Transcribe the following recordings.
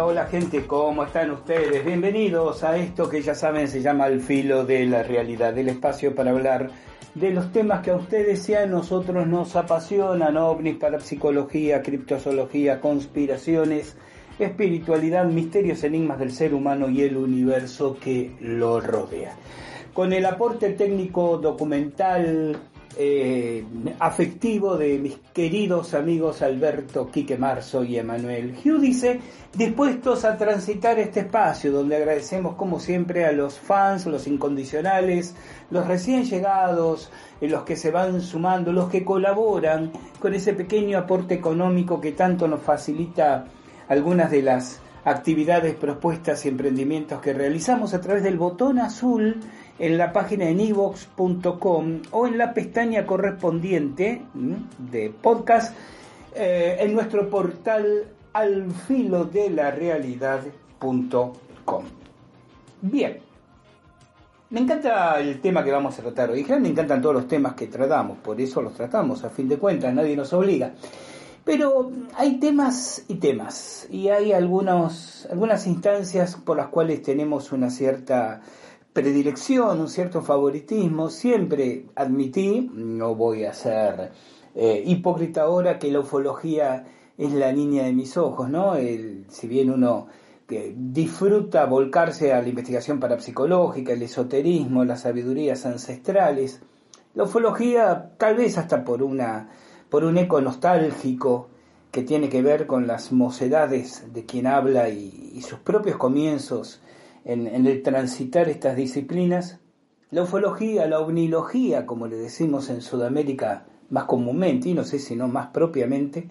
Hola, gente, ¿cómo están ustedes? Bienvenidos a esto que ya saben se llama El filo de la realidad, del espacio para hablar de los temas que a ustedes y a nosotros nos apasionan, ovnis, parapsicología, criptozoología, conspiraciones, espiritualidad, misterios, enigmas del ser humano y el universo que lo rodea. Con el aporte técnico documental eh, afectivo de mis queridos amigos Alberto Quique Marzo y Emanuel Giudice, dispuestos a transitar este espacio donde agradecemos como siempre a los fans, los incondicionales, los recién llegados, eh, los que se van sumando, los que colaboran con ese pequeño aporte económico que tanto nos facilita algunas de las actividades, propuestas y emprendimientos que realizamos a través del botón azul en la página en evox.com o en la pestaña correspondiente de podcast eh, en nuestro portal al filo de la realidad.com. Bien, me encanta el tema que vamos a tratar hoy. Me encantan todos los temas que tratamos, por eso los tratamos, a fin de cuentas, nadie nos obliga. Pero hay temas y temas, y hay algunos, algunas instancias por las cuales tenemos una cierta predilección, un cierto favoritismo. Siempre admití, no voy a ser eh, hipócrita ahora, que la ufología es la niña de mis ojos, ¿no? El, si bien uno que disfruta volcarse a la investigación parapsicológica, el esoterismo, las sabidurías ancestrales, la ufología tal vez hasta por una por un eco nostálgico que tiene que ver con las mocedades de quien habla y, sus propios comienzos en, el transitar estas disciplinas, la ufología, la ovnilogía, como le decimos en Sudamérica más comúnmente, y no sé si no más propiamente,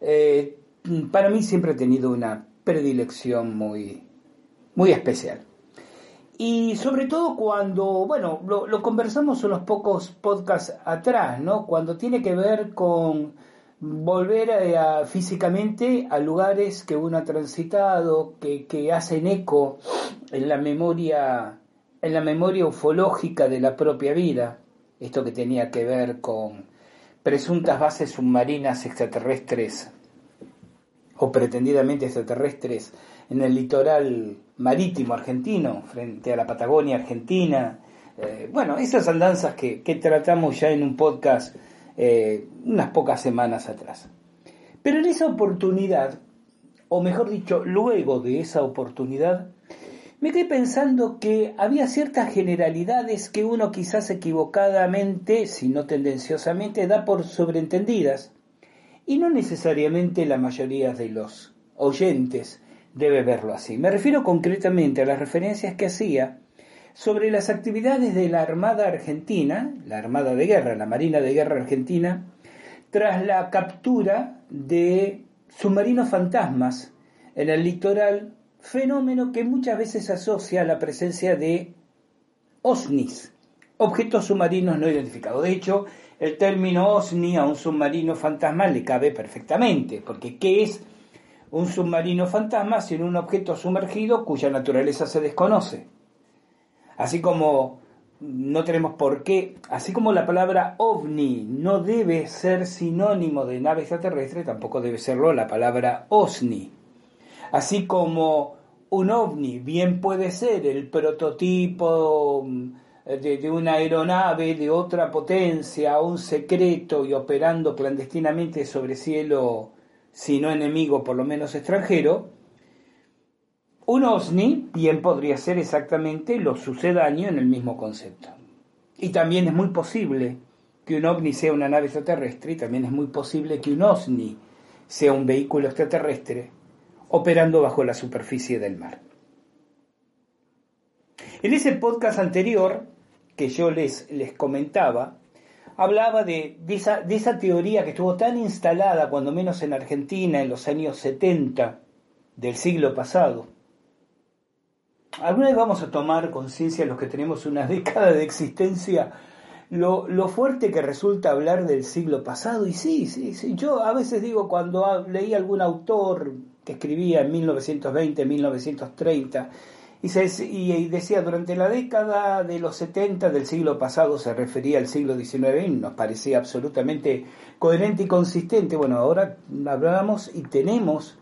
eh, para mí siempre ha tenido una predilección muy, muy especial. Y sobre todo cuando, bueno, lo, conversamos unos pocos podcasts atrás, ¿no? Cuando tiene que ver con volver a, físicamente a lugares que uno ha transitado, que, que hacen eco en la memoria, en la memoria ufológica de la propia vida. Esto que tenía que ver con presuntas bases submarinas extraterrestres o pretendidamente extraterrestres en el litoral marítimo argentino, frente a la Patagonia argentina. Eh, bueno, esas andanzas que, tratamos ya en un podcast eh, unas pocas semanas atrás. Pero en esa oportunidad, o mejor dicho, luego de esa oportunidad, me quedé pensando que había ciertas generalidades que uno quizás equivocadamente, si no tendenciosamente, da por sobreentendidas, y no necesariamente la mayoría de los oyentes debe verlo así. Me refiero concretamente a las referencias que hacía sobre las actividades de la Armada Argentina, la Armada de Guerra, la Marina de Guerra Argentina, tras la captura de submarinos fantasmas en el litoral, fenómeno que muchas veces asocia a la presencia de OSNIs, objetos submarinos no identificados. De hecho, el término OSNI a un submarino fantasma le cabe perfectamente, porque ¿qué es un submarino fantasma sino un objeto sumergido cuya naturaleza se desconoce. Así como no tenemos por qué, así como la palabra ovni no debe ser sinónimo de nave extraterrestre, tampoco debe serlo la palabra osni. Así como un ovni bien puede ser el prototipo mm, de, de, una aeronave de otra potencia, un secreto y operando clandestinamente sobre cielo si no enemigo, por lo menos extranjero, Un OSNI bien podría ser exactamente lo sucedáneo en el mismo concepto. Y también es muy posible que un ovni sea una nave extraterrestre y también es muy posible que un OSNI sea un vehículo extraterrestre operando bajo la superficie del mar. En ese podcast anterior que yo les, les comentaba, hablaba de, esa, de esa teoría que estuvo tan instalada, cuando menos en Argentina, en los años 70 del siglo pasado. Alguna vez vamos a tomar conciencia los que tenemos una década de existencia lo, lo, fuerte que resulta hablar del siglo pasado. Y sí, sí, yo a veces digo cuando leí algún autor que escribía en 1920, 1930, y, se, y decía durante la década de los 70 del siglo pasado se refería al siglo XIX y nos parecía absolutamente coherente y consistente. Bueno, ahora hablamos y tenemos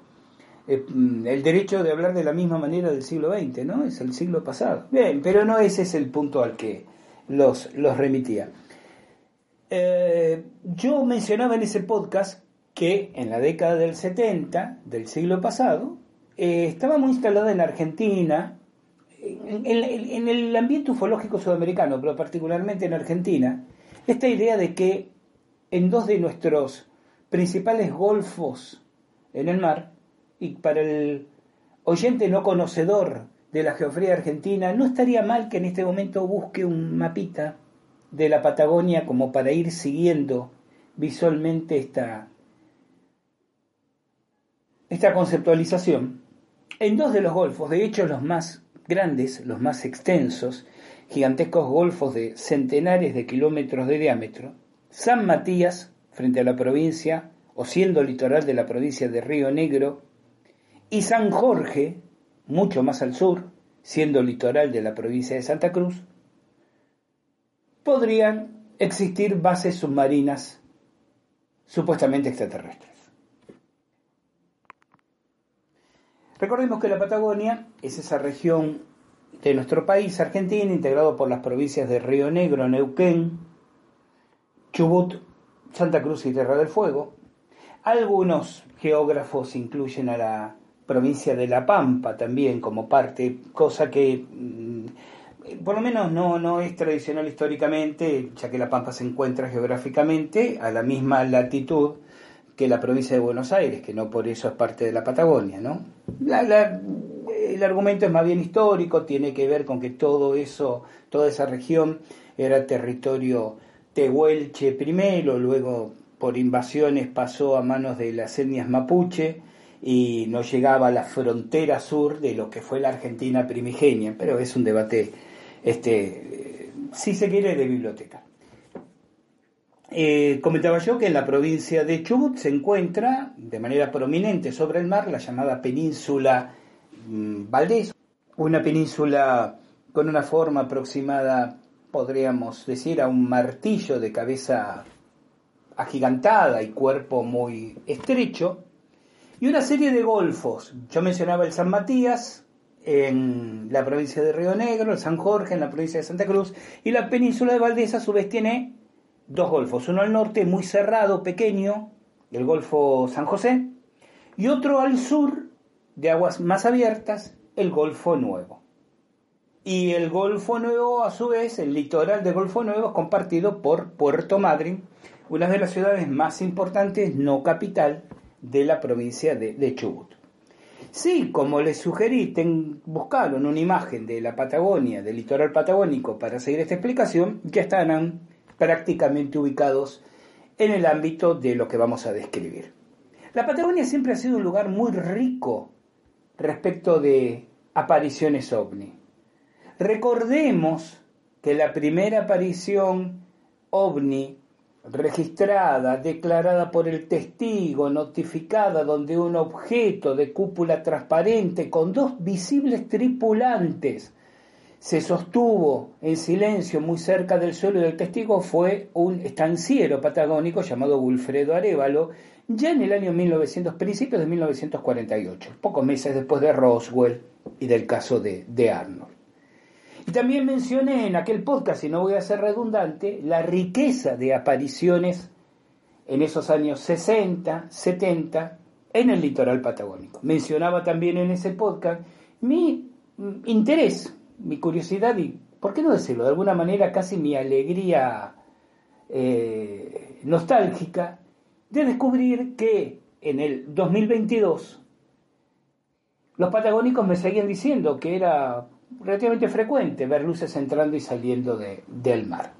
el derecho de hablar de la misma manera del siglo XX, ¿no? Es el siglo pasado. Bien, pero no ese es el punto al que los, los remitía. Eh, yo mencionaba en ese podcast que en la década del 70 del siglo pasado eh, estaba muy instalada en Argentina, en, en, el ambiente ufológico sudamericano, pero particularmente en Argentina, esta idea de que en dos de nuestros principales golfos en el mar, y para el oyente no conocedor de la geografía argentina, no estaría mal que en este momento busque un mapita de la Patagonia como para ir siguiendo visualmente esta, esta conceptualización. En dos de los golfos, de hecho los más grandes, los más extensos, gigantescos golfos de centenares de kilómetros de diámetro, San Matías, frente a la provincia, o siendo litoral de la provincia de Río Negro, y San Jorge, mucho más al sur, siendo litoral de la provincia de Santa Cruz, podrían existir bases submarinas supuestamente extraterrestres. Recordemos que la Patagonia es esa región de nuestro país, Argentina, integrado por las provincias de Río Negro, Neuquén, Chubut, Santa Cruz y Tierra del Fuego. Algunos geógrafos incluyen a la provincia de La Pampa también como parte, cosa que mm, por lo menos no, no es tradicional históricamente, ya que La Pampa se encuentra geográficamente a la misma latitud que la provincia de Buenos Aires, que no por eso es parte de la Patagonia, ¿no? el argumento es más bien histórico, tiene que ver con que todo eso, toda esa región era territorio tehuelche primero, luego por invasiones pasó a manos de las etnias mapuche, y no llegaba a la frontera sur de lo que fue la Argentina primigenia, pero es un debate, este, si se quiere, de biblioteca. Eh, comentaba yo que en la provincia de Chubut se encuentra de manera prominente sobre el mar la llamada península mm, Valdés, una península con una forma aproximada, podríamos decir, a un martillo de cabeza agigantada y cuerpo muy estrecho, y una serie de golfos. Yo mencionaba el San Matías en la provincia de Río Negro, el San Jorge en la provincia de Santa Cruz y la península de Valdés a su vez tiene dos golfos, uno al norte muy cerrado, pequeño, el Golfo San José, y otro al sur de aguas más abiertas, el Golfo Nuevo. Y el Golfo Nuevo, a su vez, el litoral del Golfo Nuevo es compartido por Puerto Madryn, una de las ciudades más importantes, no capital, de la provincia de, Chubut. Sí, como les sugerí, ten, buscaron una imagen de la Patagonia, del litoral patagónico, para seguir esta explicación, ya estarán prácticamente ubicados en el ámbito de lo que vamos a describir. La Patagonia siempre ha sido un lugar muy rico respecto de apariciones ovni. Recordemos que la primera aparición ovni registrada, declarada por el testigo, notificada, donde un objeto de cúpula transparente con dos visibles tripulantes se sostuvo en silencio muy cerca del suelo del testigo fue un estanciero patagónico llamado Wilfredo Arevalo, ya en el año 1900, principios de 1948, pocos meses después de Roswell y del caso de, de Arnold. Y también mencioné en aquel podcast, y no voy a ser redundante, la riqueza de apariciones en esos años 60, 70 en el litoral patagónico. Mencionaba también en ese podcast mi mm, interés, mi curiosidad y, ¿por qué no decirlo? De alguna manera casi mi alegría eh, nostálgica de descubrir que en el 2022 los patagónicos me seguían diciendo que era relativamente frecuente ver luces entrando y saliendo del mar.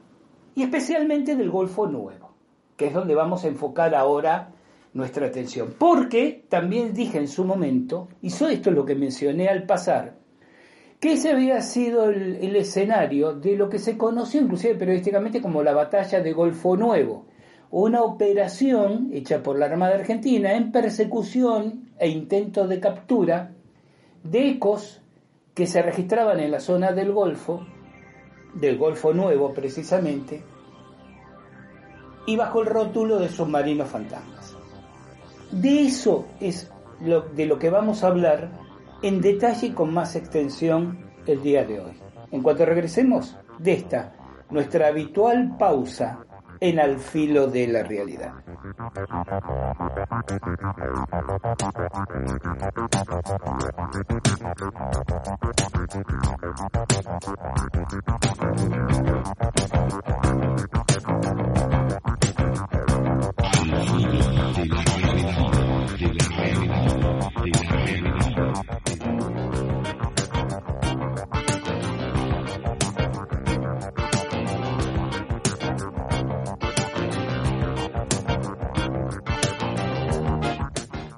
Y especialmente del Golfo Nuevo, que es donde vamos a enfocar ahora nuestra atención. Porque también dije en su momento, y esto es lo que mencioné al pasar, que ese había sido el, el escenario de lo que se conoció inclusive periodísticamente como la batalla de Golfo Nuevo, una operación hecha por la Armada Argentina en persecución e intento de captura de ecos que se registraban en la zona del Golfo, del Golfo Nuevo precisamente, y bajo el rótulo de submarinos fantasmas. De eso es de lo que vamos a hablar en detalle y con más extensión el día de hoy. En cuanto regresemos de esta, nuestra habitual pausa en Al filo de la realidad.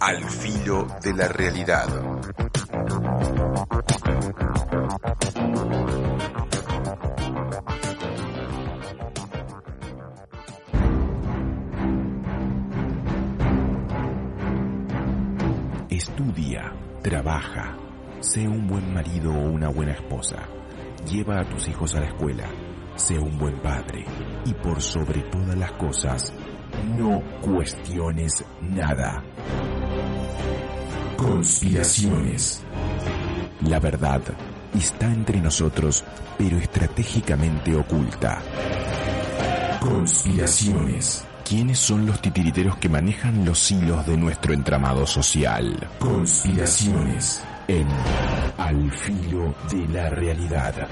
Al filo de la realidad. Estudia, trabaja, sé un buen marido o una buena esposa, lleva a tus hijos a la escuela, sé un buen padre y por sobre todas las cosas, no cuestiones nada. Conspiraciones. La verdad está entre nosotros, pero estratégicamente oculta. Conspiraciones. ¿Quiénes son los titiriteros que manejan los hilos de nuestro entramado social? Conspiraciones en Al filo de la realidad.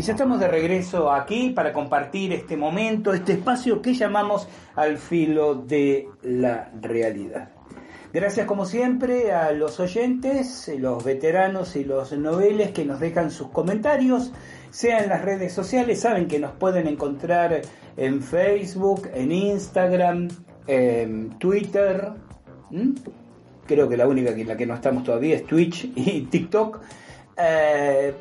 Y ya estamos de regreso aquí para compartir este momento, este espacio que llamamos al filo de la realidad. Gracias como siempre a los oyentes, los veteranos y los noveles que nos dejan sus comentarios, sea en las redes sociales, saben que nos pueden encontrar en Facebook, en Instagram, en Twitter, creo que la única en la que no estamos todavía es Twitch y TikTok. Eh,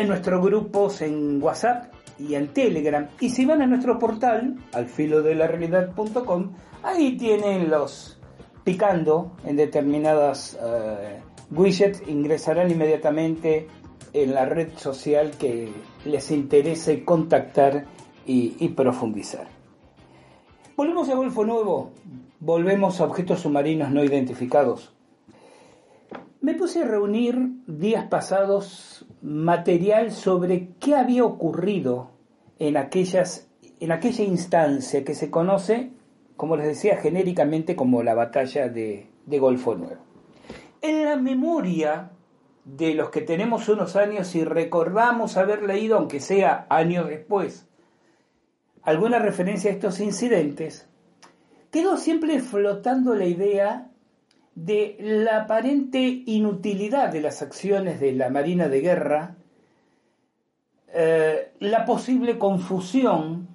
en nuestros grupos en WhatsApp y en Telegram. Y si van a nuestro portal, alfilodelarealidad.com, ahí tienen los picando en determinadas eh, widgets, ingresarán inmediatamente en la red social que les interese contactar y profundizar. Volvemos a Golfo Nuevo, volvemos a objetos submarinos no identificados. Me puse a reunir días pasados material sobre qué había ocurrido en, aquellas, en aquella instancia que se conoce, como les decía, genéricamente como la batalla de, de Golfo Nuevo. En la memoria de los que tenemos unos años y recordamos haber leído, aunque sea años después, alguna referencia a estos incidentes, quedó siempre flotando la idea de la aparente inutilidad de las acciones de la Marina de Guerra, eh, la posible confusión,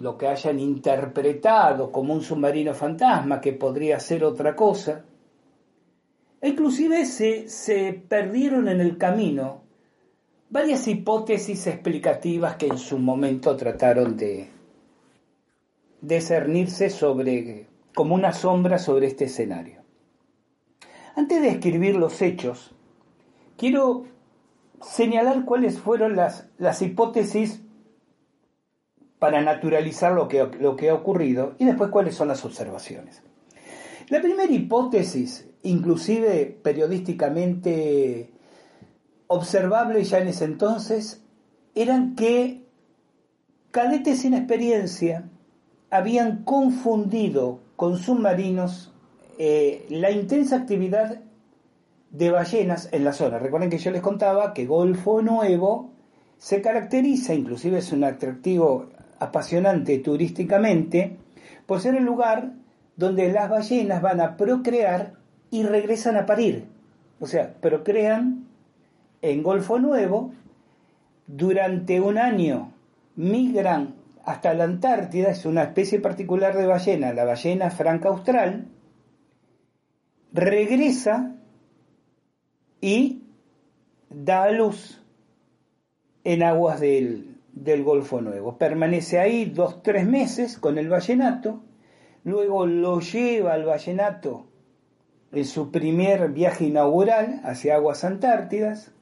lo que hayan interpretado como un submarino fantasma, que podría ser otra cosa, inclusive se, se perdieron en el camino varias hipótesis explicativas que en su momento trataron de discernirse sobre, como una sombra sobre este escenario. Antes de escribir los hechos, quiero señalar cuáles fueron las, las hipótesis para naturalizar lo que, lo que ha ocurrido y después cuáles son las observaciones. La primera hipótesis, inclusive periodísticamente observable ya en ese entonces, eran que cadetes sin experiencia habían confundido con submarinos eh, la intensa actividad de ballenas en la zona. Recuerden que yo les contaba que Golfo Nuevo se caracteriza, inclusive es un atractivo apasionante turísticamente, por ser el lugar donde las ballenas van a procrear y regresan a parir. O sea, procrean en Golfo Nuevo, durante un año migran hasta la Antártida, es una especie particular de ballena, la ballena franca austral, regresa y da a luz en aguas del, del Golfo Nuevo. Permanece ahí dos, tres meses con el vallenato, luego lo lleva al vallenato en su primer viaje inaugural hacia aguas antártidas,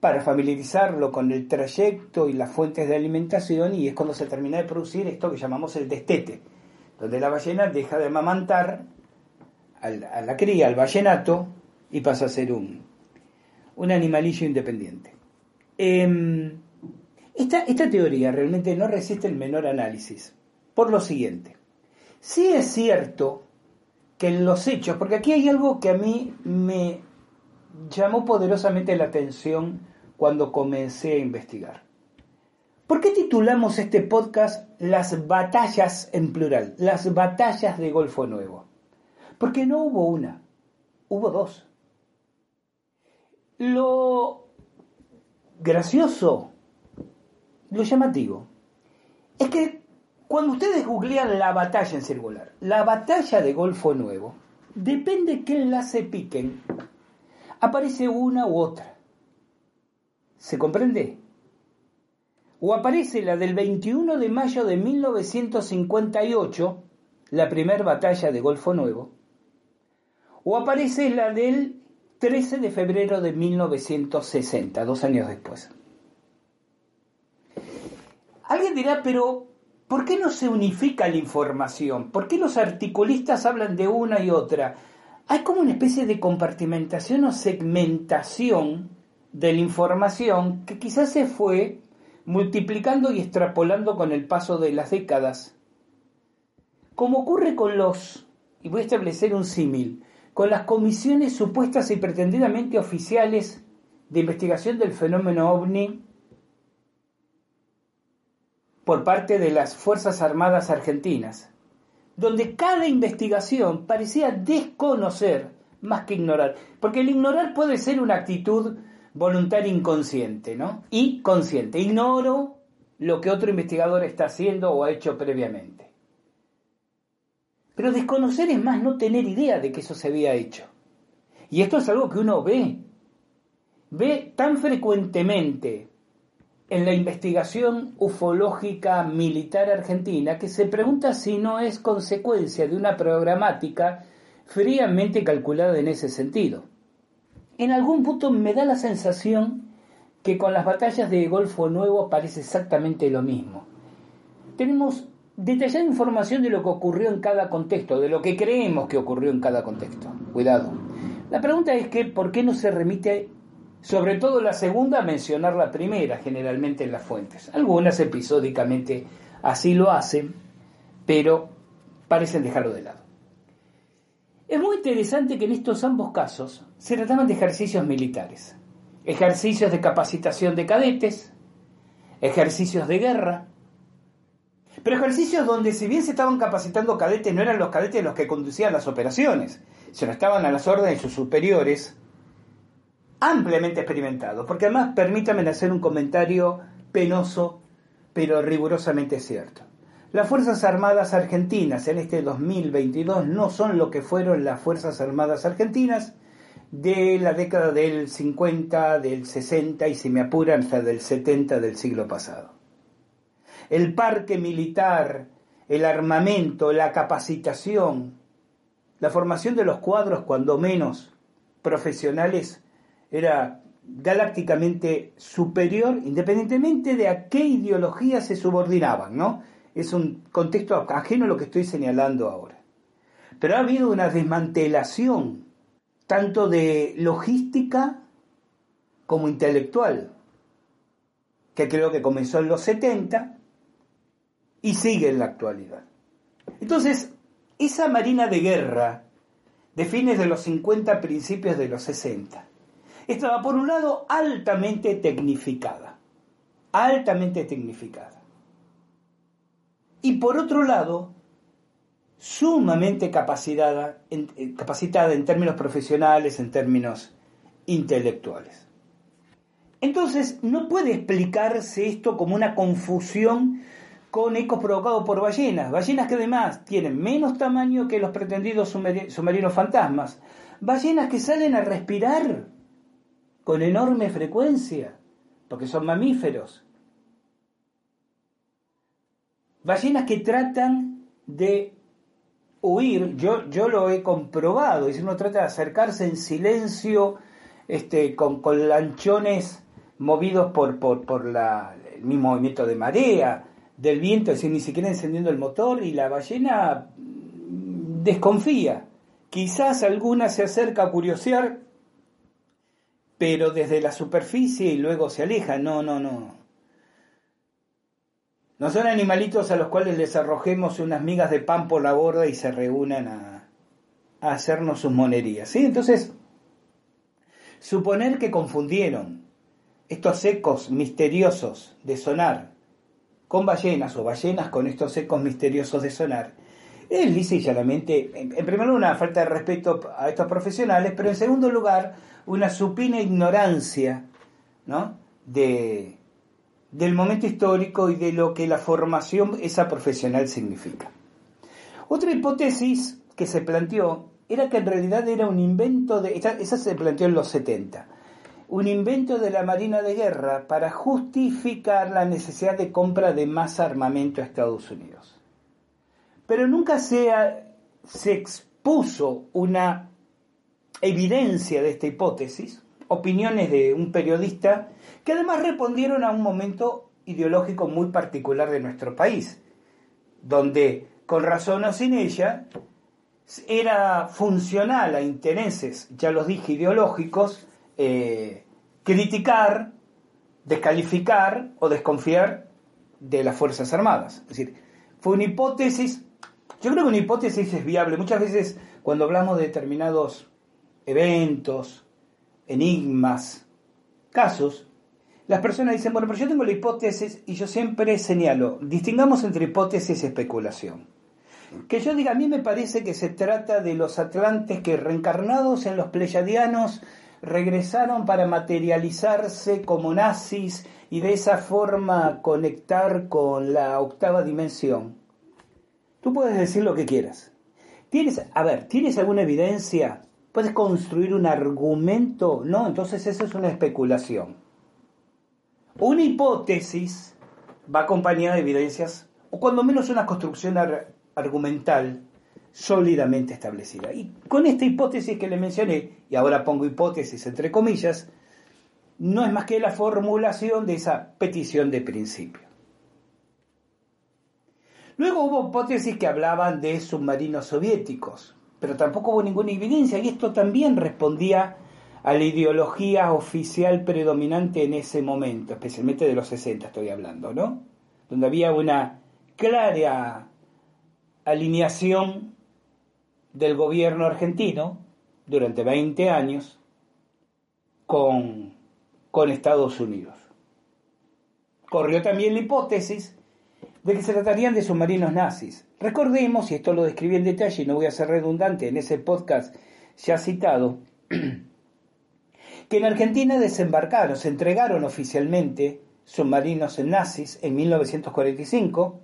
para familiarizarlo con el trayecto y las fuentes de alimentación, y es cuando se termina de producir esto que llamamos el destete, donde la ballena deja de amamantar a la cría, al vallenato, y pasa a ser un, un animalillo independiente. Em, esta, esta teoría realmente no resiste el menor análisis, por lo siguiente. Sí es cierto que en los hechos, porque aquí hay algo que a mí me llamó poderosamente la atención cuando comencé a investigar. ¿Por qué titulamos este podcast Las batallas en plural? Las batallas de Golfo Nuevo. Porque no hubo una, hubo dos. Lo gracioso, lo llamativo, es que cuando ustedes googlean la batalla en circular, la batalla de Golfo Nuevo, depende qué enlace piquen, aparece una u otra. ¿Se comprende? O aparece la del 21 de mayo de 1958, la primera batalla de Golfo Nuevo, o aparece la del 13 de febrero de 1960, dos años después. Alguien dirá, pero ¿por qué no se unifica la información? ¿Por qué los articulistas hablan de una y otra? Hay como una especie de compartimentación o segmentación de la información que quizás se fue multiplicando y extrapolando con el paso de las décadas. Como ocurre con los, y voy a establecer un símil, con las comisiones supuestas y pretendidamente oficiales de investigación del fenómeno ovni por parte de las Fuerzas Armadas Argentinas, donde cada investigación parecía desconocer más que ignorar, porque el ignorar puede ser una actitud voluntaria inconsciente, ¿no? Y consciente. Ignoro lo que otro investigador está haciendo o ha hecho previamente. Pero desconocer es más no tener idea de que eso se había hecho. Y esto es algo que uno ve. Ve tan frecuentemente en la investigación ufológica militar argentina que se pregunta si no es consecuencia de una programática fríamente calculada en ese sentido en algún punto me da la sensación que con las batallas de Golfo Nuevo parece exactamente lo mismo. Tenemos detallada información de lo que ocurrió en cada contexto, de lo que creemos que ocurrió en cada contexto. Cuidado. La pregunta es que, ¿por qué no se remite, sobre todo la segunda, a mencionar la primera, generalmente en las fuentes? Algunas episódicamente así lo hacen, pero parecen dejarlo de lado. Es muy interesante que en estos ambos casos se trataban de ejercicios militares, ejercicios de capacitación de cadetes, ejercicios de guerra, pero ejercicios donde si bien se estaban capacitando cadetes, no eran los cadetes los que conducían las operaciones, sino estaban a las órdenes de sus superiores, ampliamente experimentados, porque además permítanme hacer un comentario penoso, pero rigurosamente cierto. Las Fuerzas Armadas Argentinas en este 2022 no son lo que fueron las Fuerzas Armadas Argentinas de la década del 50, del 60 y si me apuran hasta del 70 del siglo pasado. El parque militar, el armamento, la capacitación, la formación de los cuadros, cuando menos profesionales, era galácticamente superior, independientemente de a qué ideología se subordinaban, ¿no? es un contexto ajeno a lo que estoy señalando ahora. Pero ha habido una desmantelación tanto de logística como intelectual, que creo que comenzó en los 70 y sigue en la actualidad. Entonces, esa marina de guerra de fines de los 50, principios de los 60, estaba por un lado altamente tecnificada, altamente tecnificada y por otro lado, sumamente capacitada en, eh, capacitada en términos profesionales, en términos intelectuales. Entonces, no puede explicarse esto como una confusión con ecos provocados por ballenas, ballenas que además tienen menos tamaño que los pretendidos submarinos fantasmas, ballenas que salen a respirar con enorme frecuencia, porque son mamíferos, ballenas que tratan de huir, yo, yo lo he comprobado, y si uno trata de acercarse en silencio, este, con, con lanchones movidos por, por, por la, el mismo movimiento de marea, del viento, es decir, ni siquiera encendiendo el motor, y la ballena desconfía. Quizás alguna se acerca a curiosear, pero desde la superficie y luego se aleja. No, no, no. No son animalitos a los cuales les arrojemos unas migas de pan por la borda y se reúnan a, a hacernos sus monerías. ¿sí? Entonces, suponer que confundieron estos ecos misteriosos de sonar con ballenas o ballenas con estos ecos misteriosos de sonar, es lisa y en, en primer lugar, una falta de respeto a estos profesionales, pero en segundo lugar, una supina ignorancia ¿no? de, del momento histórico y de lo que la formación esa profesional significa. Otra hipótesis que se planteó era que en realidad era un invento de... Esa se planteó en los 70. Un invento de la Marina de Guerra para justificar la necesidad de compra de más armamento a Estados Unidos. Pero nunca se, se expuso una evidencia de esta hipótesis, opiniones de un periodista que además respondieron a un momento ideológico muy particular de nuestro país, donde, con razón o sin ella, era funcional a intereses, ya los dije, ideológicos, eh, criticar, descalificar o desconfiar de las Fuerzas Armadas. Es decir, fue una hipótesis, yo creo que una hipótesis es viable. Muchas veces cuando hablamos de determinados eventos, enigmas, casos, las personas dicen, bueno, pero yo tengo la hipótesis y yo siempre señalo, distingamos entre hipótesis y especulación. Que yo diga, a mí me parece que se trata de los atlantes que reencarnados en los pleyadianos regresaron para materializarse como nazis y de esa forma conectar con la octava dimensión. Tú puedes decir lo que quieras. ¿Tienes, a ver, ¿tienes alguna evidencia? ¿Puedes construir un argumento? No, entonces eso es una especulación. Una hipótesis va acompañada de evidencias, o cuando menos una construcción argumental sólidamente establecida. Y con esta hipótesis que le mencioné, y ahora pongo hipótesis entre comillas, no es más que la formulación de esa petición de principio. Luego hubo hipótesis que hablaban de submarinos soviéticos, pero tampoco hubo ninguna evidencia y esto también respondía a la ideología oficial predominante en ese momento, especialmente de los 60 estoy hablando, ¿no? Donde había una clara alineación del gobierno argentino durante 20 años con, con Estados Unidos. Corrió también la hipótesis de que se tratarían de submarinos nazis. Recordemos, y esto lo describí en detalle y no voy a ser redundante en ese podcast ya citado, que en Argentina desembarcaron, se entregaron oficialmente submarinos nazis en 1945,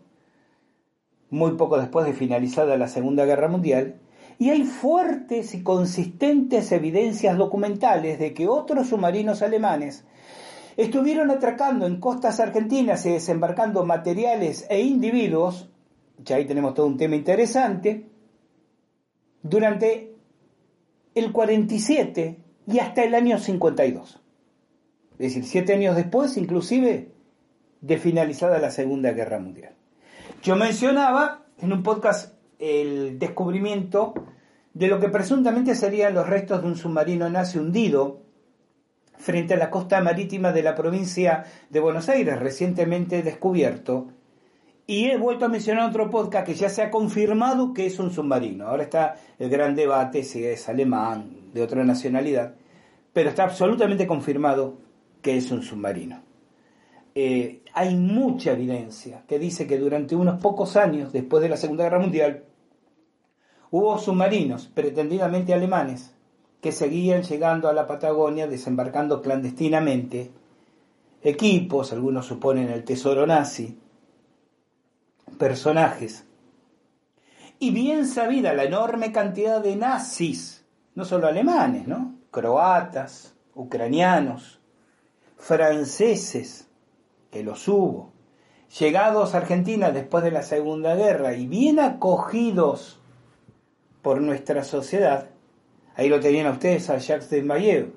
muy poco después de finalizada la Segunda Guerra Mundial, y hay fuertes y consistentes evidencias documentales de que otros submarinos alemanes estuvieron atracando en costas argentinas y desembarcando materiales e individuos, ya ahí tenemos todo un tema interesante, durante el 47 y hasta el año 52. Es decir, siete años después, inclusive, de finalizada la Segunda Guerra Mundial. Yo mencionaba en un podcast el descubrimiento de lo que presuntamente serían los restos de un submarino nazi hundido frente a la costa marítima de la provincia de Buenos Aires, recientemente descubierto. Y he vuelto a mencionar otro podcast que ya se ha confirmado que es un submarino. Ahora está el gran debate si es alemán, de otra nacionalidad, pero está absolutamente confirmado que es un submarino. Eh, hay mucha evidencia que dice que durante unos pocos años, después de la Segunda Guerra Mundial, hubo submarinos pretendidamente alemanes que seguían llegando a la Patagonia desembarcando clandestinamente equipos, algunos suponen el tesoro nazi, personajes. Y bien sabida la enorme cantidad de nazis, no solo alemanes, ¿no? Croatas, ucranianos, franceses, que los hubo, llegados a Argentina después de la Segunda Guerra y bien acogidos por nuestra sociedad, ahí lo tenían ustedes a Jacques Desmayev,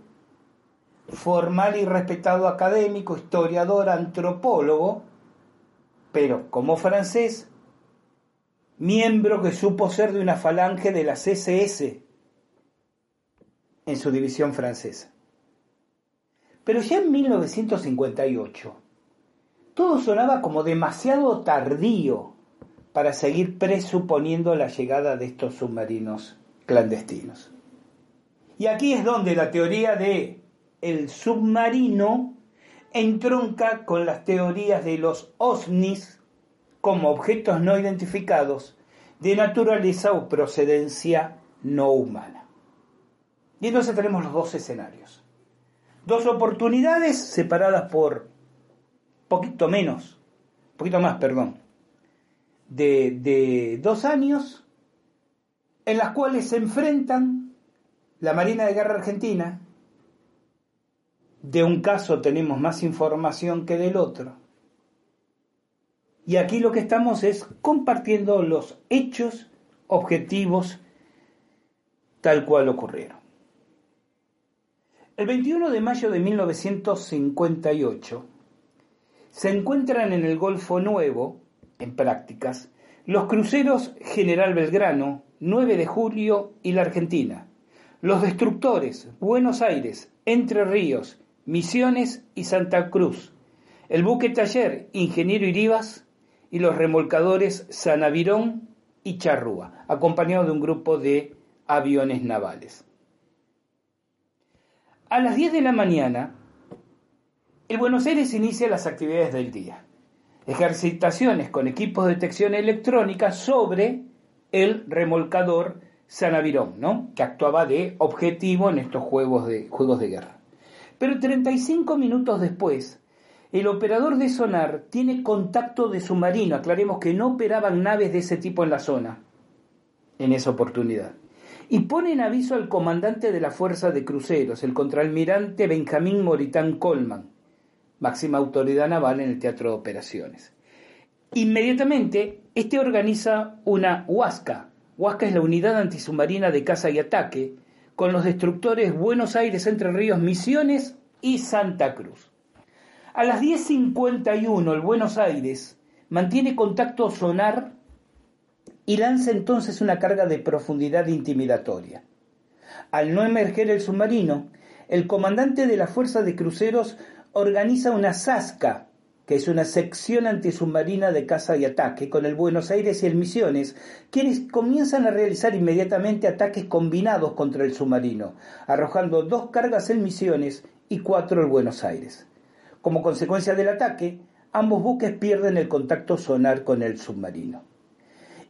formal y respetado académico, historiador, antropólogo, pero como francés, miembro que supo ser de una falange de la CSS en su división francesa. Pero ya en 1958, todo sonaba como demasiado tardío para seguir presuponiendo la llegada de estos submarinos clandestinos. Y aquí es donde la teoría de el submarino entronca con las teorías de los OSNIs como objetos no identificados de naturaleza o procedencia no humana. Y entonces tenemos los dos escenarios. Dos oportunidades separadas por poquito menos, poquito más, perdón, de, de dos años, en las cuales se enfrentan la Marina de Guerra Argentina de un caso tenemos más información que del otro. Y aquí lo que estamos es compartiendo los hechos objetivos tal cual ocurrieron. El 21 de mayo de 1958 se encuentran en el Golfo Nuevo, en prácticas, los cruceros General Belgrano, 9 de julio y la Argentina, los destructores Buenos Aires, Entre Ríos Misiones y Santa Cruz, el buque taller Ingeniero Iribas y los remolcadores Sanavirón y Charrúa, acompañado de un grupo de aviones navales. A las 10 de la mañana, el Buenos Aires inicia las actividades del día. Ejercitaciones con equipos de detección electrónica sobre el remolcador Sanavirón, ¿no? que actuaba de objetivo en estos juegos de, juegos de guerra. Pero 35 minutos después, el operador de sonar tiene contacto de submarino. Aclaremos que no operaban naves de ese tipo en la zona en esa oportunidad. Y pone en aviso al comandante de la Fuerza de Cruceros, el contraalmirante Benjamín Moritán Colman, máxima autoridad naval en el teatro de operaciones. Inmediatamente, este organiza una Huasca. Huasca es la unidad antisubmarina de caza y ataque, con los destructores Buenos Aires, Entre Ríos, Misiones y Santa Cruz. A las 10.51 el Buenos Aires mantiene contacto sonar y lanza entonces una carga de profundidad intimidatoria. Al no emerger el submarino, el comandante de la Fuerza de Cruceros organiza una SASCA que es una sección antisubmarina de caza y ataque, con el Buenos Aires y el Misiones, quienes comienzan a realizar inmediatamente ataques combinados contra el submarino, arrojando dos cargas en Misiones y cuatro en Buenos Aires. Como consecuencia del ataque, ambos buques pierden el contacto sonar con el submarino.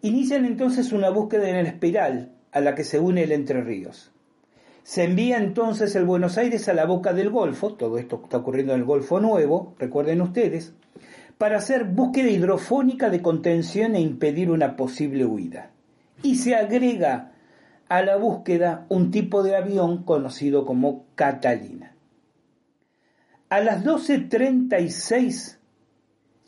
Inician entonces una búsqueda en el espiral, a la que se une el Entre Ríos. Se envía entonces el Buenos Aires a la boca del Golfo, todo esto está ocurriendo en el Golfo Nuevo, recuerden ustedes, para hacer búsqueda hidrofónica de contención e impedir una posible huida. Y se agrega a la búsqueda un tipo de avión conocido como Catalina. A las 12.36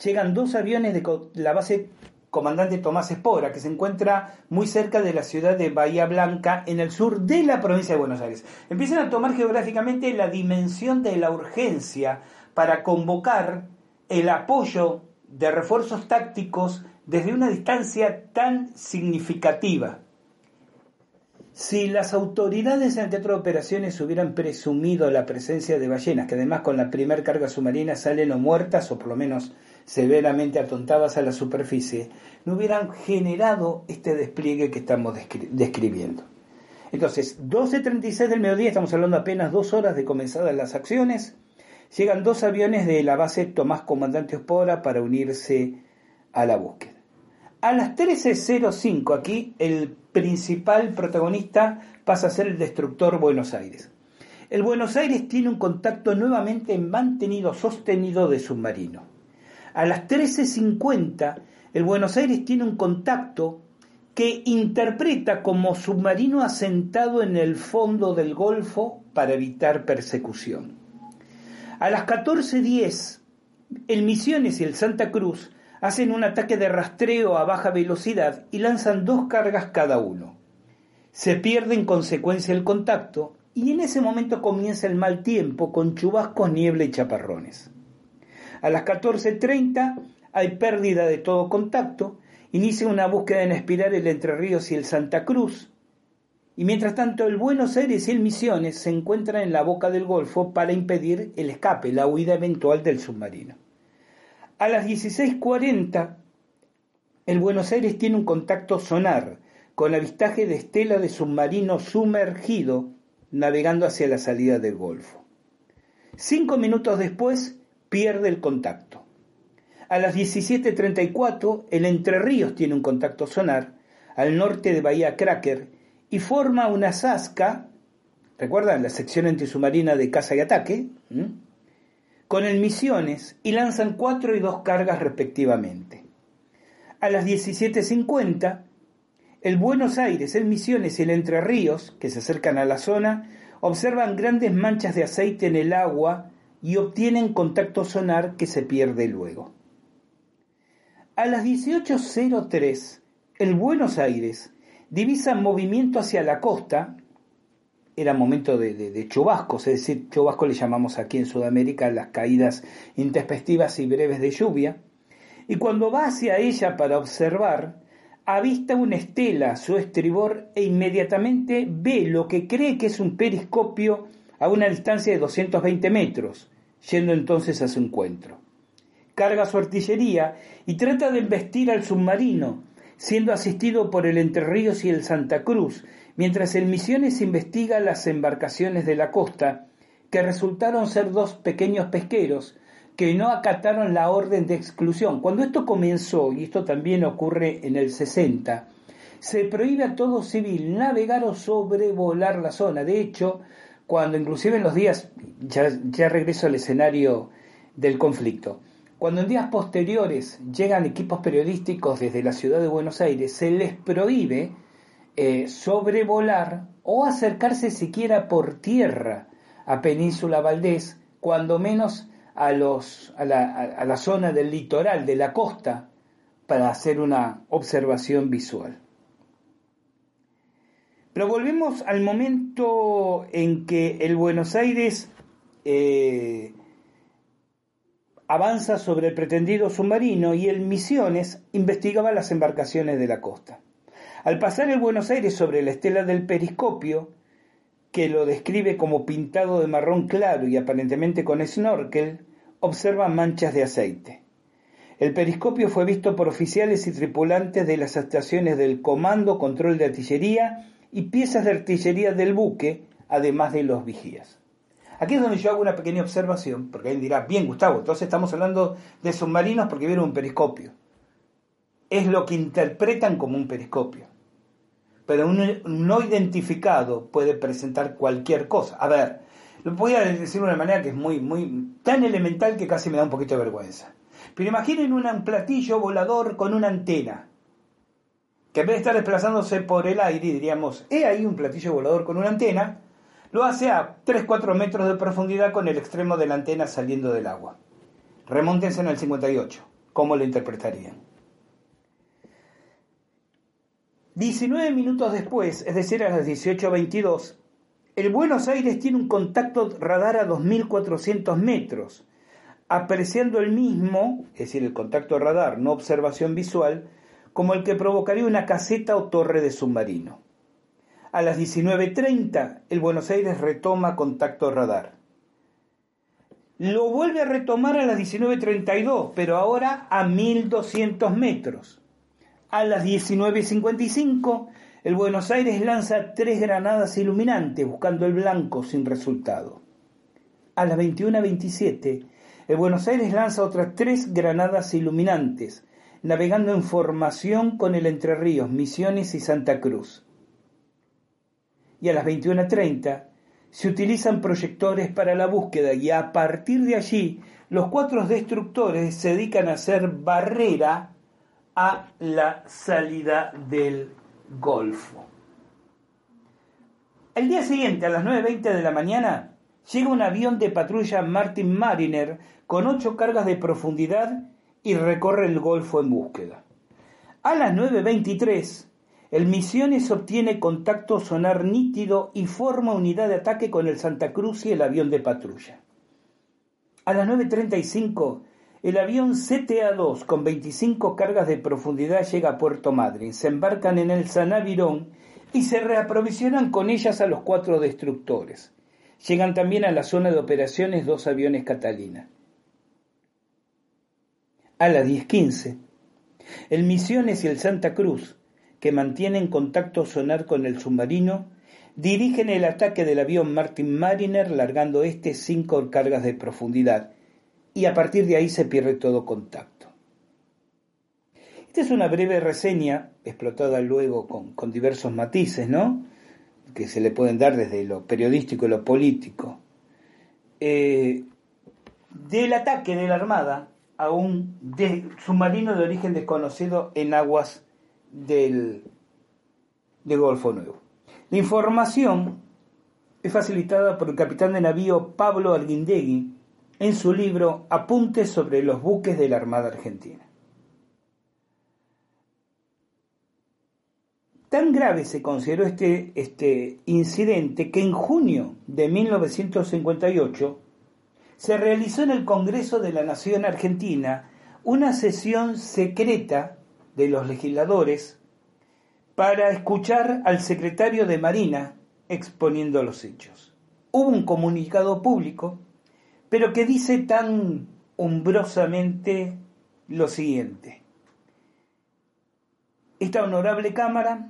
llegan dos aviones de la base comandante Tomás Espora, que se encuentra muy cerca de la ciudad de Bahía Blanca, en el sur de la provincia de Buenos Aires. Empiezan a tomar geográficamente la dimensión de la urgencia para convocar el apoyo de refuerzos tácticos desde una distancia tan significativa. Si las autoridades en el teatro de operaciones hubieran presumido la presencia de ballenas, que además con la primer carga submarina salen o muertas o por lo menos severamente atontadas a la superficie, no hubieran generado este despliegue que estamos describiendo. Entonces, 12.36 del mediodía, estamos hablando apenas dos horas de comenzadas las acciones, llegan dos aviones de la base Tomás Comandante Ospora para unirse a la búsqueda. A las 13.05 aquí el principal protagonista pasa a ser el destructor Buenos Aires. El Buenos Aires tiene un contacto nuevamente mantenido, sostenido de submarino. A las 13.50 el Buenos Aires tiene un contacto que interpreta como submarino asentado en el fondo del Golfo para evitar persecución. A las 14.10, el Misiones y el Santa Cruz hacen un ataque de rastreo a baja velocidad y lanzan dos cargas cada uno. Se pierde en consecuencia el contacto y en ese momento comienza el mal tiempo con chubascos, niebla y chaparrones. A las 14.30 hay pérdida de todo contacto inicia una búsqueda en espiral el Entre Ríos y el Santa Cruz, y mientras tanto el Buenos Aires y el Misiones se encuentran en la boca del Golfo para impedir el escape, la huida eventual del submarino. A las 16.40, el Buenos Aires tiene un contacto sonar con avistaje de estela de submarino sumergido navegando hacia la salida del Golfo. Cinco minutos después pierde el contacto. A las 17.34, el Entre Ríos tiene un contacto sonar al norte de Bahía Cracker y forma una zasca, ¿recuerdan la sección antisubmarina de caza y ataque? Con el Misiones y lanzan cuatro y dos cargas respectivamente. A las 17.50, el Buenos Aires, el Misiones y el Entre Ríos, que se acercan a la zona, observan grandes manchas de aceite en el agua y obtienen contacto sonar que se pierde luego. A las 18.03, el Buenos Aires divisa movimiento hacia la costa, era momento de, chubascos, es decir, chubasco le llamamos aquí en Sudamérica las caídas intempestivas y breves de lluvia, y cuando va hacia ella para observar, avista una estela su estribor e inmediatamente ve lo que cree que es un periscopio a una distancia de 220 metros, yendo entonces a su encuentro carga su artillería y trata de embestir al submarino, siendo asistido por el Entre Ríos y el Santa Cruz, mientras el Misiones investiga las embarcaciones de la costa, que resultaron ser dos pequeños pesqueros que no acataron la orden de exclusión. Cuando esto comenzó, y esto también ocurre en el 60, se prohíbe a todo civil navegar o sobrevolar la zona. De hecho, cuando inclusive en los días, ya, ya regreso al escenario del conflicto, cuando en días posteriores llegan equipos periodísticos desde la ciudad de Buenos Aires, se les prohíbe eh, sobrevolar o acercarse siquiera por tierra a Península Valdés, cuando menos a, los, a, la, a la zona del litoral, de la costa, para hacer una observación visual. Pero volvemos al momento en que el Buenos Aires eh, avanza sobre el pretendido submarino y el Misiones investigaba las embarcaciones de la costa. Al pasar el Buenos Aires sobre la estela del periscopio, que lo describe como pintado de marrón claro y aparentemente con snorkel, observa manchas de aceite. El periscopio fue visto por oficiales y tripulantes de las estaciones del Comando Control de Artillería y piezas de artillería del buque, además de los vigías. Aquí es donde yo hago una pequeña observación, porque alguien dirá, bien Gustavo, entonces estamos hablando de submarinos porque vieron un periscopio. Es lo que interpretan como un periscopio. Pero un no identificado puede presentar cualquier cosa. A ver, lo voy a decir de una manera que es muy, muy, tan elemental que casi me da un poquito de vergüenza. Pero imaginen un platillo volador con una antena, que en vez de estar desplazándose por el aire, diríamos, he ahí un platillo volador con una antena, lo hace a 3-4 metros de profundidad con el extremo de la antena saliendo del agua. Remóntense en el 58. ¿Cómo lo interpretarían? 19 minutos después, es decir, a las 18.22, el Buenos Aires tiene un contacto radar a 2.400 metros, apreciando el mismo, es decir, el contacto radar, no observación visual, como el que provocaría una caseta o torre de submarino. A las 19.30 el Buenos Aires retoma contacto radar. Lo vuelve a retomar a las 19.32, pero ahora a 1200 metros. A las 19.55 el Buenos Aires lanza tres granadas iluminantes buscando el blanco sin resultado. A las 21.27 el Buenos Aires lanza otras tres granadas iluminantes, navegando en formación con el Entre Ríos, Misiones y Santa Cruz y a las 21.30 se utilizan proyectores para la búsqueda y a partir de allí los cuatro destructores se dedican a hacer barrera a la salida del Golfo. El día siguiente, a las 9.20 de la mañana, llega un avión de patrulla Martin Mariner con ocho cargas de profundidad y recorre el Golfo en búsqueda. A las 9.23, el Misiones obtiene contacto sonar nítido y forma unidad de ataque con el Santa Cruz y el avión de patrulla. A las 9.35, el avión CTA-2 con 25 cargas de profundidad llega a Puerto Madryn. Se embarcan en el Sanavirón y se reaprovisionan con ellas a los cuatro destructores. Llegan también a la zona de operaciones dos aviones Catalina. A las 10.15, el Misiones y el Santa Cruz, que mantienen contacto sonar con el submarino, dirigen el ataque del avión Martin Mariner largando este cinco cargas de profundidad y a partir de ahí se pierde todo contacto. Esta es una breve reseña, explotada luego con, diversos matices, ¿no? que se le pueden dar desde lo periodístico y lo político, eh, del ataque de la Armada a un submarino de origen desconocido en aguas del, Golfo Nuevo. La información es facilitada por el capitán de navío Pablo Arguindegui en su libro Apuntes sobre los buques de la Armada Argentina. Tan grave se consideró este, este incidente que en junio de 1958 se realizó en el Congreso de la Nación Argentina una sesión secreta de los legisladores para escuchar al secretario de Marina exponiendo los hechos. Hubo un comunicado público, pero que dice tan umbrosamente lo siguiente. Esta honorable Cámara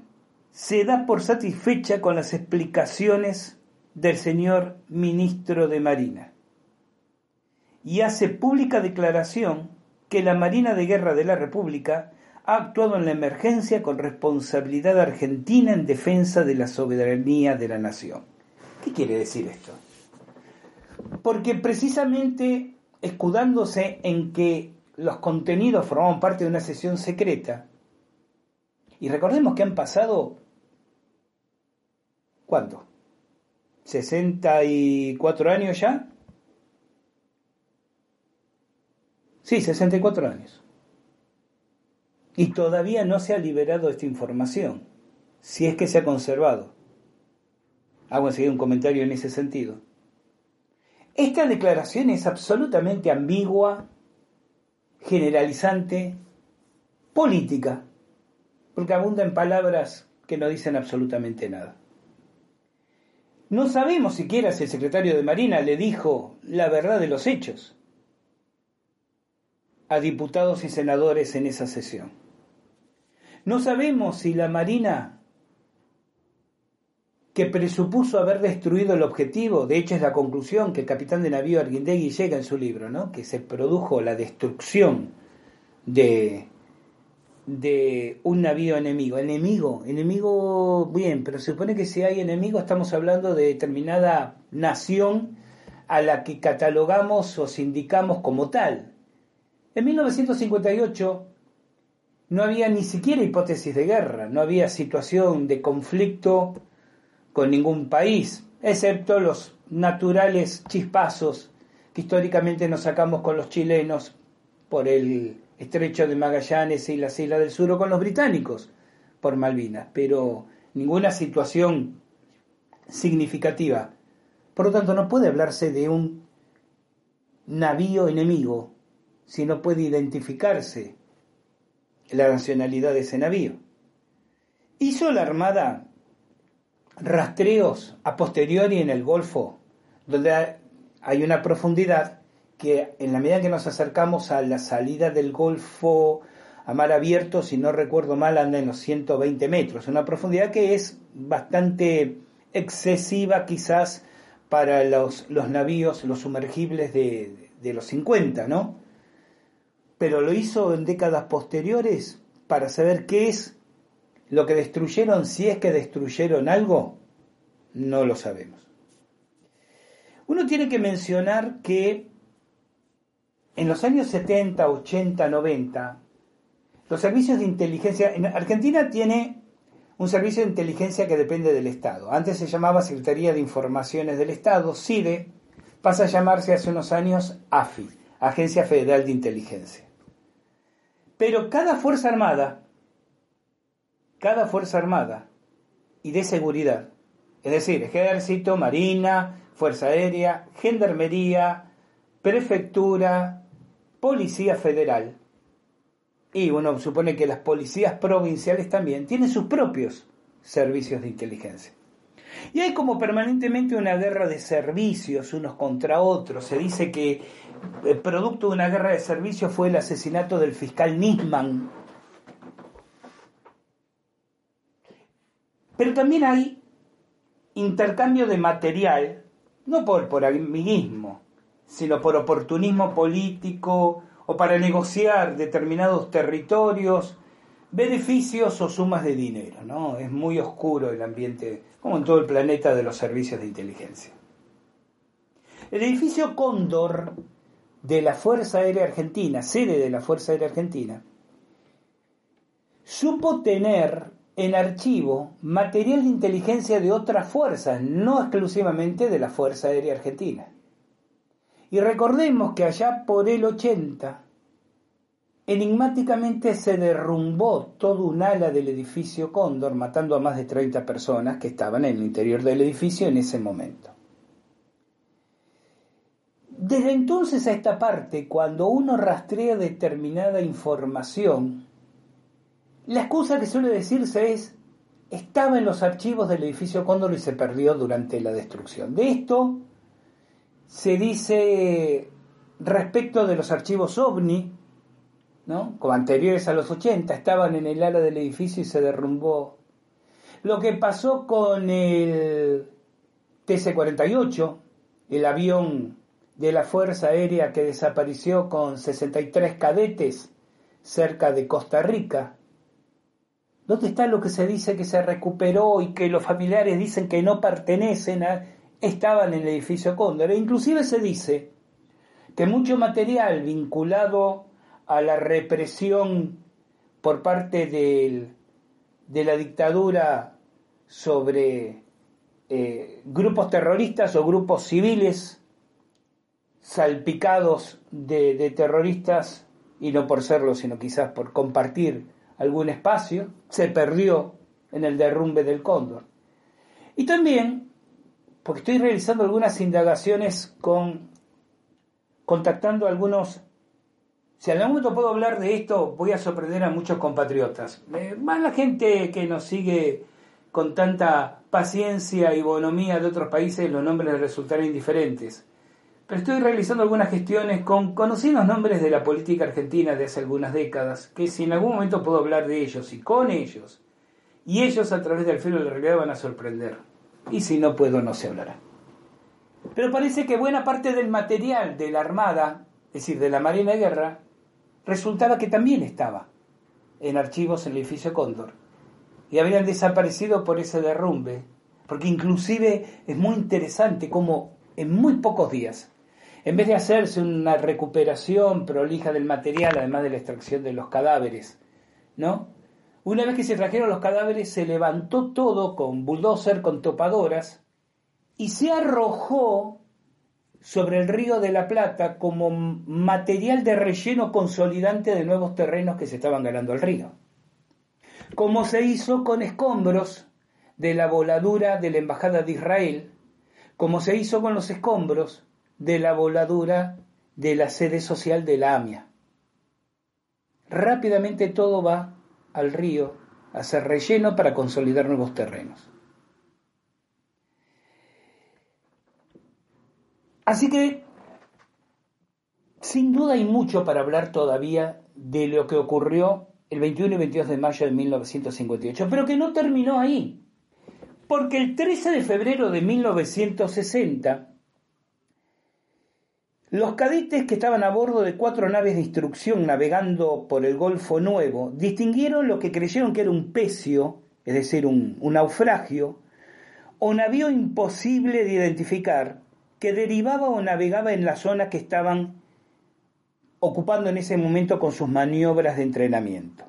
se da por satisfecha con las explicaciones del señor ministro de Marina y hace pública declaración que la Marina de Guerra de la República ha actuado en la emergencia con responsabilidad argentina en defensa de la soberanía de la nación. ¿Qué quiere decir esto? Porque precisamente escudándose en que los contenidos formaban parte de una sesión secreta, y recordemos que han pasado, ¿cuánto? ¿64 años ya? Sí, 64 años. Y todavía no se ha liberado esta información, si es que se ha conservado. Hago enseguida un comentario en ese sentido. Esta declaración es absolutamente ambigua, generalizante, política, porque abunda en palabras que no dicen absolutamente nada. No sabemos siquiera si el secretario de Marina le dijo la verdad de los hechos a diputados y senadores en esa sesión. No sabemos si la Marina, que presupuso haber destruido el objetivo, de hecho es la conclusión que el capitán de navío Arguindegui llega en su libro, ¿no? que se produjo la destrucción de, de un navío enemigo. Enemigo, enemigo, bien, pero se supone que si hay enemigo estamos hablando de determinada nación a la que catalogamos o sindicamos como tal. En 1958 no había ni siquiera hipótesis de guerra, no había situación de conflicto con ningún país, excepto los naturales chispazos que históricamente nos sacamos con los chilenos por el estrecho de Magallanes y las islas del sur o con los británicos por Malvinas, pero ninguna situación significativa. Por lo tanto, no puede hablarse de un navío enemigo si no puede identificarse la nacionalidad de ese navío. Hizo la Armada rastreos a posteriori en el Golfo, donde hay una profundidad que en la medida que nos acercamos a la salida del Golfo a mar abierto, si no recuerdo mal, anda en los 120 metros, una profundidad que es bastante excesiva quizás para los, los navíos, los sumergibles de, de los 50, ¿no? Pero lo hizo en décadas posteriores para saber qué es lo que destruyeron, si es que destruyeron algo, no lo sabemos. Uno tiene que mencionar que en los años 70, 80, 90, Los servicios de inteligencia, en Argentina tiene un servicio de inteligencia que depende del Estado. Antes se llamaba Secretaría de Informaciones del Estado, CIDE, pasa a llamarse hace unos años AFI, Agencia Federal de Inteligencia. Pero cada Fuerza Armada, cada Fuerza Armada y de seguridad, es decir, Ejército, Marina, Fuerza Aérea, Gendarmería, Prefectura, Policía Federal, y uno supone que las policías provinciales también tienen sus propios servicios de inteligencia. Y hay como permanentemente una guerra de servicios unos contra otros. Se dice que el producto de una guerra de servicios fue el asesinato del fiscal Nisman. Pero también hay intercambio de material, no por, por amiguismo, sino por oportunismo político o para negociar determinados territorios, beneficios o sumas de dinero. ¿no? Es muy oscuro el ambiente, como en todo el planeta, de los servicios de inteligencia. El edificio Cóndor de la Fuerza Aérea Argentina, sede de la Fuerza Aérea Argentina, supo tener en archivo material de inteligencia de otras fuerzas, no exclusivamente de la Fuerza Aérea Argentina. Y recordemos que allá por el 80, enigmáticamente se derrumbó todo un ala del edificio Cóndor, matando a más de 30 personas que estaban en el interior del edificio en ese momento. Desde entonces a esta parte, cuando uno rastrea determinada información, la excusa que suele decirse es, estaba en los archivos del edificio Cóndor y se perdió durante la destrucción. De esto se dice respecto de los archivos OVNI, ¿no? como anteriores a los 80, estaban en el ala del edificio y se derrumbó. Lo que pasó con el TC-48, el avión de la Fuerza Aérea que desapareció con 63 cadetes cerca de Costa Rica, ¿Dónde está lo que se dice que se recuperó y que los familiares dicen que no pertenecen a... estaban en el edificio Cóndor? E inclusive se dice que mucho material vinculado a la represión por parte de la dictadura sobre eh, grupos terroristas o grupos civiles salpicados de, terroristas, y no por serlo, sino quizás por compartir algún espacio, se perdió en el derrumbe del cóndor. Y también, porque estoy realizando algunas indagaciones con contactando a algunos si en algún momento puedo hablar de esto, voy a sorprender a muchos compatriotas. Eh, más la gente que nos sigue con tanta paciencia y bonomía de otros países, los nombres resultarán indiferentes. Pero estoy realizando algunas gestiones con conocidos nombres de la política argentina de hace algunas décadas, que si en algún momento puedo hablar de ellos y con ellos, y ellos a través del filo de la realidad van a sorprender. Y si no puedo, no se hablará. Pero parece que buena parte del material de la Armada, es decir, de la Marina de Guerra, resultaba que también estaba en archivos en el edificio Cóndor. Y habían desaparecido por ese derrumbe. Porque inclusive es muy interesante cómo en muy pocos días en vez de hacerse una recuperación prolija del material, además de la extracción de los cadáveres, ¿no? Una vez que se trajeron los cadáveres, se levantó todo con bulldozer, con topadoras, y se arrojó sobre el río de la Plata como material de relleno consolidante de nuevos terrenos que se estaban ganando al río. Como se hizo con escombros de la voladura de la Embajada de Israel, como se hizo con los escombros de la voladura de la sede social de la AMIA. Rápidamente todo va al río a ser relleno para consolidar nuevos terrenos. Así que, sin duda hay mucho para hablar todavía de lo que ocurrió el 21 y 22 de mayo de 1958, pero que no terminó ahí, porque el 13 de febrero de 1960, los cadetes que estaban a bordo de cuatro naves de instrucción navegando por el Golfo Nuevo distinguieron lo que creyeron que era un pecio, es decir, un, naufragio, o navío imposible de identificar, que derivaba o navegaba en la zona que estaban ocupando en ese momento con sus maniobras de entrenamiento.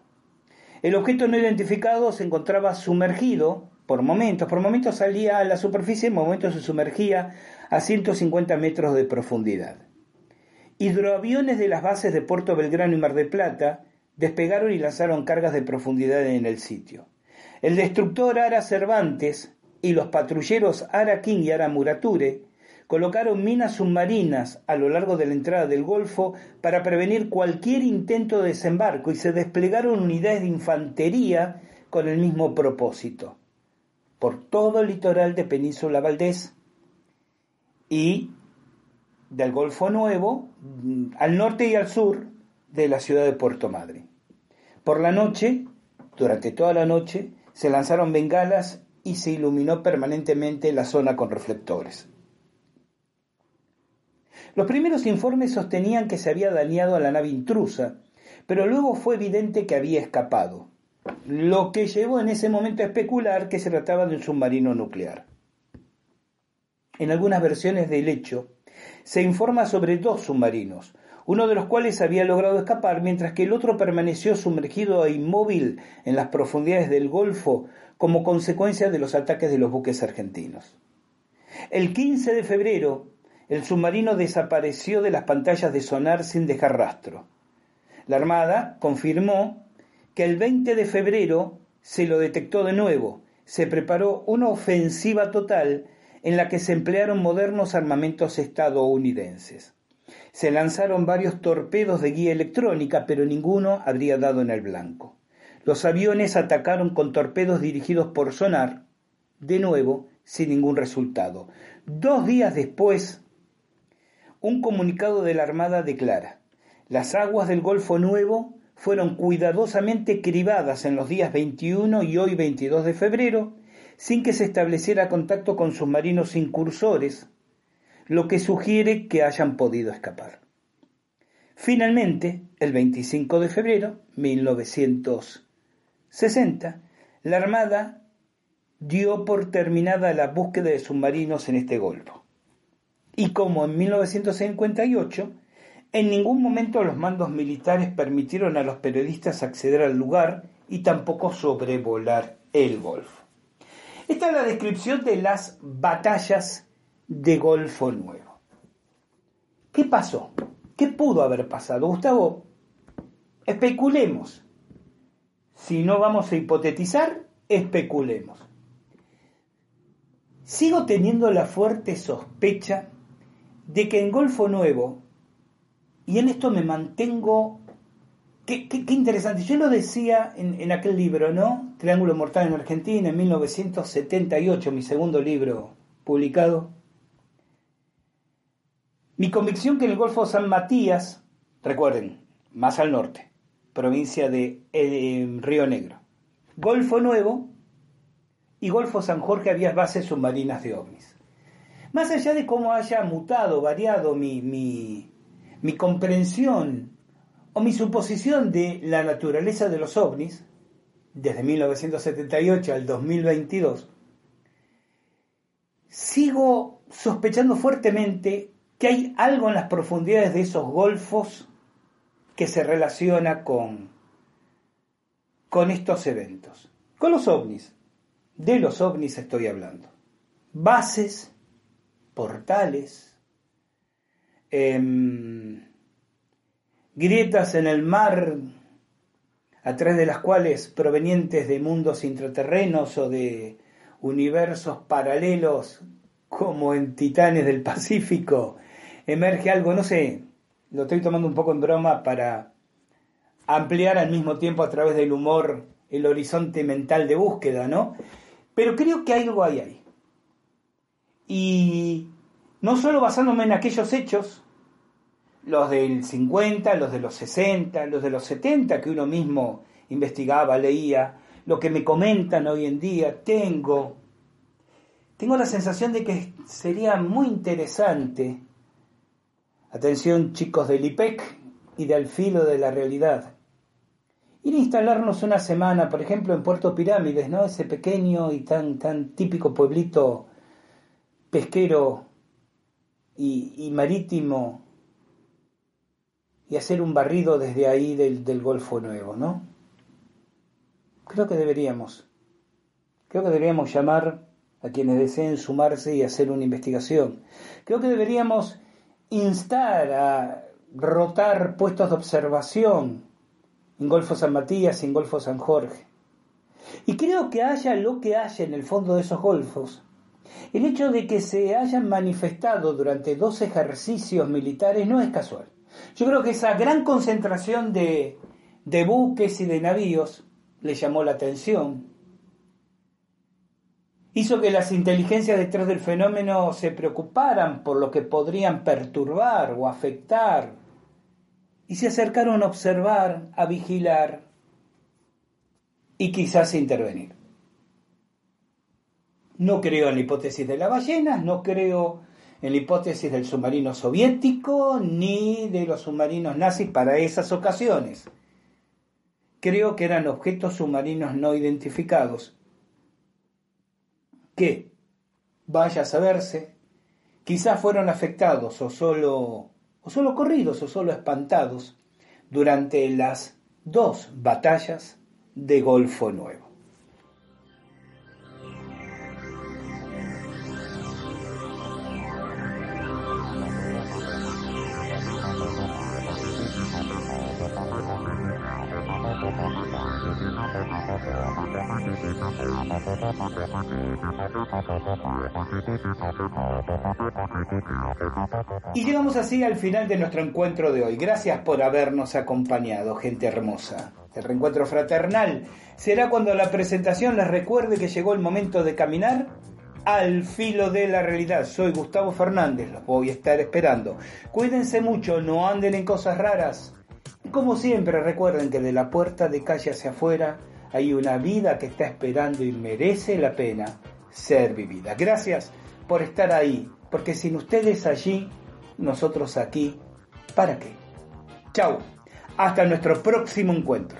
El objeto no identificado se encontraba sumergido por momentos, por momentos salía a la superficie, en momentos se sumergía a 150 metros de profundidad. Hidroaviones de las bases de Puerto Belgrano y Mar del Plata despegaron y lanzaron cargas de profundidad en el sitio. El destructor Ara Cervantes y los patrulleros Ara King y Ara Murature colocaron minas submarinas a lo largo de la entrada del Golfo para prevenir cualquier intento de desembarco y se desplegaron unidades de infantería con el mismo propósito por todo el litoral de Península Valdés y del Golfo Nuevo mm, al norte y al sur de la ciudad de Puerto Madre. Por la noche, durante toda la noche, se lanzaron bengalas y se iluminó permanentemente la zona con reflectores. Los primeros informes sostenían que se había dañado a la nave intrusa, pero luego fue evidente que había escapado, lo que llevó en ese momento a especular que se trataba de un submarino nuclear. En algunas versiones del hecho, se informa sobre dos submarinos, uno de los cuales había logrado escapar, mientras que el otro permaneció sumergido e inmóvil en las profundidades del Golfo como consecuencia de los ataques de los buques argentinos. El 15 de febrero, el submarino desapareció de las pantallas de sonar sin dejar rastro. La Armada confirmó que el 20 de febrero se lo detectó de nuevo. Se preparó una ofensiva total en la que se emplearon modernos armamentos estadounidenses. Se lanzaron varios torpedos de guía electrónica, pero ninguno habría dado en el blanco. Los aviones atacaron con torpedos dirigidos por sonar, de nuevo, sin ningún resultado. Dos días después, un comunicado de la Armada declara, las aguas del Golfo Nuevo fueron cuidadosamente cribadas en los días 21 y hoy 22 de febrero, sin que se estableciera contacto con submarinos incursores, lo que sugiere que hayan podido escapar. Finalmente, el 25 de febrero 1960, la Armada dio por terminada la búsqueda de submarinos en este golfo. Y como en 1958, en ningún momento los mandos militares permitieron a los periodistas acceder al lugar y tampoco sobrevolar el Golfo. Esta es la descripción de las batallas de Golfo Nuevo. ¿Qué pasó? ¿Qué pudo haber pasado? Gustavo, especulemos. Si no vamos a hipotetizar, especulemos. Sigo teniendo la fuerte sospecha de que en Golfo Nuevo y en esto me mantengo... Qué, interesante. Yo lo decía en, en, aquel libro, ¿no? Triángulo Mortal en Argentina, en 1978, mi segundo libro publicado. Mi convicción que en el Golfo San Matías, recuerden, más al norte, provincia de eh, Río Negro, Golfo Nuevo y Golfo San Jorge había bases submarinas de ovnis. Más allá de cómo haya mutado, variado mi, comprensión o mi suposición de la naturaleza de los ovnis, desde 1978 al 2022, sigo sospechando fuertemente que hay algo en las profundidades de esos golfos que se relaciona con, con estos eventos. Con los ovnis. De los ovnis estoy hablando. Bases, portales, Em, grietas en el mar a través de las cuales provenientes de mundos intraterrenos o de universos paralelos como en Titanes del Pacífico emerge algo, no sé, lo estoy tomando un poco en broma para ampliar al mismo tiempo a través del humor el horizonte mental de búsqueda, ¿no? Pero creo que algo hay ahí. Y no solo basándome en aquellos hechos, los del 50, los de los 60, los de los 70 que uno mismo investigaba, leía, lo que me comentan hoy en día, tengo, tengo la sensación de que sería muy interesante, atención chicos del IPEC y del filo de la realidad, ir a instalarnos una semana, por ejemplo, en Puerto Pirámides, ¿no? Ese pequeño y tan, tan típico pueblito pesquero y, marítimo y hacer un barrido desde ahí del, Golfo Nuevo, ¿no? Creo que deberíamos. Creo que deberíamos llamar a quienes deseen sumarse y hacer una investigación. Creo que deberíamos instar a rotar puestos de observación en Golfo San Matías y en Golfo San Jorge. Y creo que haya lo que haya en el fondo de esos golfos, el hecho de que se hayan manifestado durante dos ejercicios militares no es casual. Yo creo que esa gran concentración de, de buques y de navíos le llamó la atención. Hizo que las inteligencias detrás del fenómeno se preocuparan por lo que podrían perturbar o afectar y se acercaron a observar, a vigilar y quizás intervenir. No creo en la hipótesis de las ballenas, no creo en la hipótesis del submarino soviético ni de los submarinos nazis para esas ocasiones. Creo que eran objetos submarinos no identificados que, vaya a saberse, quizás fueron afectados o solo o solo corridos o solo espantados durante las dos batallas de Golfo Nuevo. Y llegamos así al final de nuestro encuentro de hoy. Gracias por habernos acompañado, gente hermosa. El reencuentro fraternal será cuando la presentación les recuerde que llegó el momento de caminar al filo de la realidad. Soy Gustavo Fernández, los voy a estar esperando. Cuídense mucho, no anden en cosas raras. Como siempre, recuerden que de la puerta de calle hacia afuera hay una vida que está esperando y merece la pena ser vivida. Gracias por estar ahí, porque sin ustedes allí, nosotros aquí, ¿para qué? Chao, hasta nuestro próximo encuentro.